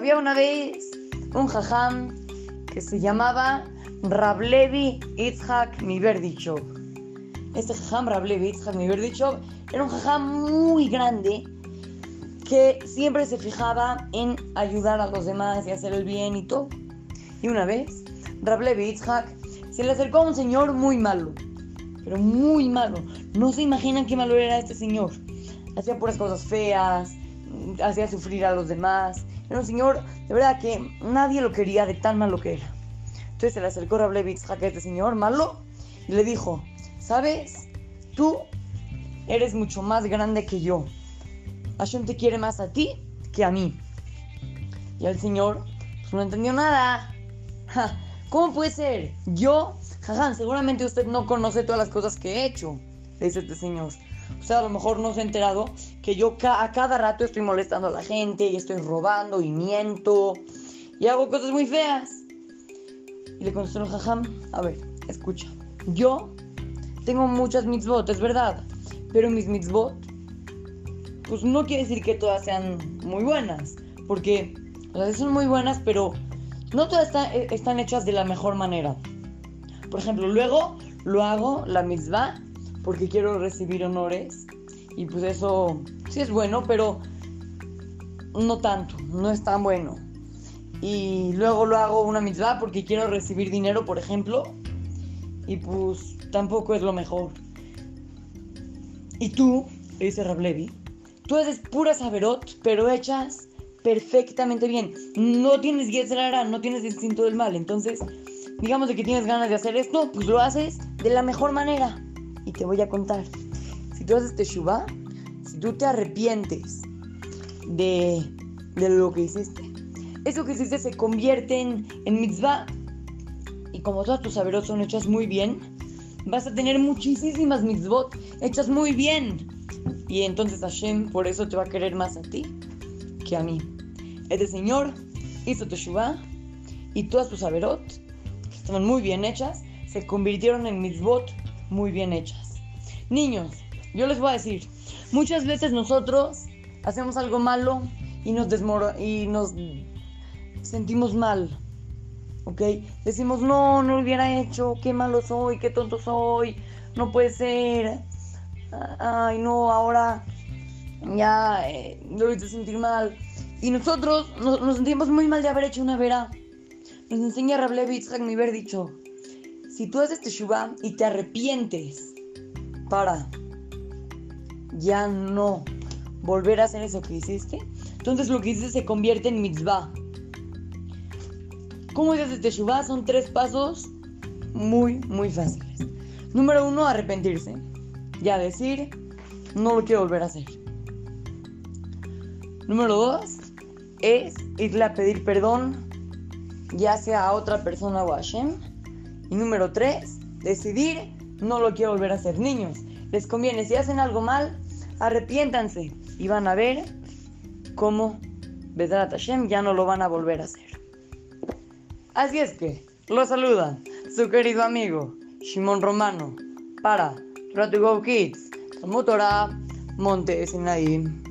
Había una vez un jajam que se llamaba Rablevi Itzhak Miberdichov. Este jajam, Rablevi Itzhak Miberdichov, era un jajam muy grande que siempre se fijaba en ayudar a los demás y hacer el bien y todo. Y una vez, Rablevi Itzhak se le acercó a un señor muy malo, pero muy malo. No se imaginan qué malo era este señor. Hacía puras cosas feas, hacía sufrir a los demás. Era un señor, de verdad, que nadie lo quería de tan malo que era. Entonces se le acercó Rablevi Itzhak a este señor malo y le dijo, ¿sabes? Tú eres mucho más grande que yo. Hashem te quiere más a ti que a mí. Y el señor pues, no entendió nada. ¿Cómo puede ser? Yo, jaján, seguramente usted no conoce todas las cosas que he hecho, le dice este señor. O sea, a lo mejor no se ha enterado que yo a cada rato estoy molestando a la gente y estoy robando y miento y hago cosas muy feas. Y le contestó el jajam, a ver, escucha, yo tengo muchas mitzvot, es verdad, pero mis mitzvot, pues no quiere decir que todas sean muy buenas, porque las son muy buenas, pero no todas eh, están, hechas de la mejor manera. Por ejemplo, luego lo hago, la mitzvah, porque quiero recibir honores, y pues eso sí es bueno, pero no tanto, no es tan bueno. Y luego lo hago una mitzvah porque quiero recibir dinero, por ejemplo, y pues tampoco es lo mejor. Y tú, dice Rablevi, tú haces puras saberot, pero hechas perfectamente bien. No tienes Yetzerara, no tienes instinto del mal. Entonces, digamos de que tienes ganas de hacer esto, pues lo haces de la mejor manera. Y te voy a contar. Si tú haces Teshuvah, si tú te arrepientes de, de lo que hiciste, eso que hiciste se convierte en, en mitzvah. Y como todas tus saberos son hechas muy bien, vas a tener muchísimas mitzvot hechas muy bien. Y entonces Hashem por eso te va a querer más a ti que a mí. Este señor hizo Teshuvah y todas sus saberot, que estaban muy bien hechas, se convirtieron en mitzvot muy bien hechas. Niños, yo les voy a decir, muchas veces nosotros hacemos algo malo y nos desmoro y nos sentimos mal. ¿Ok? Decimos, no, no lo hubiera hecho, qué malo soy, qué tonto soy, no puede ser. Ay, no, ahora ya eh, lo hice sentir mal. Y nosotros nos, sentimos muy mal de haber hecho una vera. Nos enseña Rablevich mi haber dicho, si tú haces teshuva y te arrepientes para ya no volver a hacer eso que hiciste, entonces lo que hiciste se convierte en mitzvah. ¿Cómo es de Teshuvah? Son tres pasos muy, muy fáciles. Número uno, arrepentirse. Ya decir, no lo quiero volver a hacer. Número dos, es irle a pedir perdón, ya sea a otra persona o a Hashem. Y número tres, decidir, no lo quiero volver a hacer. Niños, les conviene, si hacen algo mal, arrepiéntanse y van a ver cómo Vedrat Hashem ya no lo van a volver a hacer. Así es que, lo saluda su querido amigo Shimon Romano para Ratu Go Kids, Motora Monte Sinaí.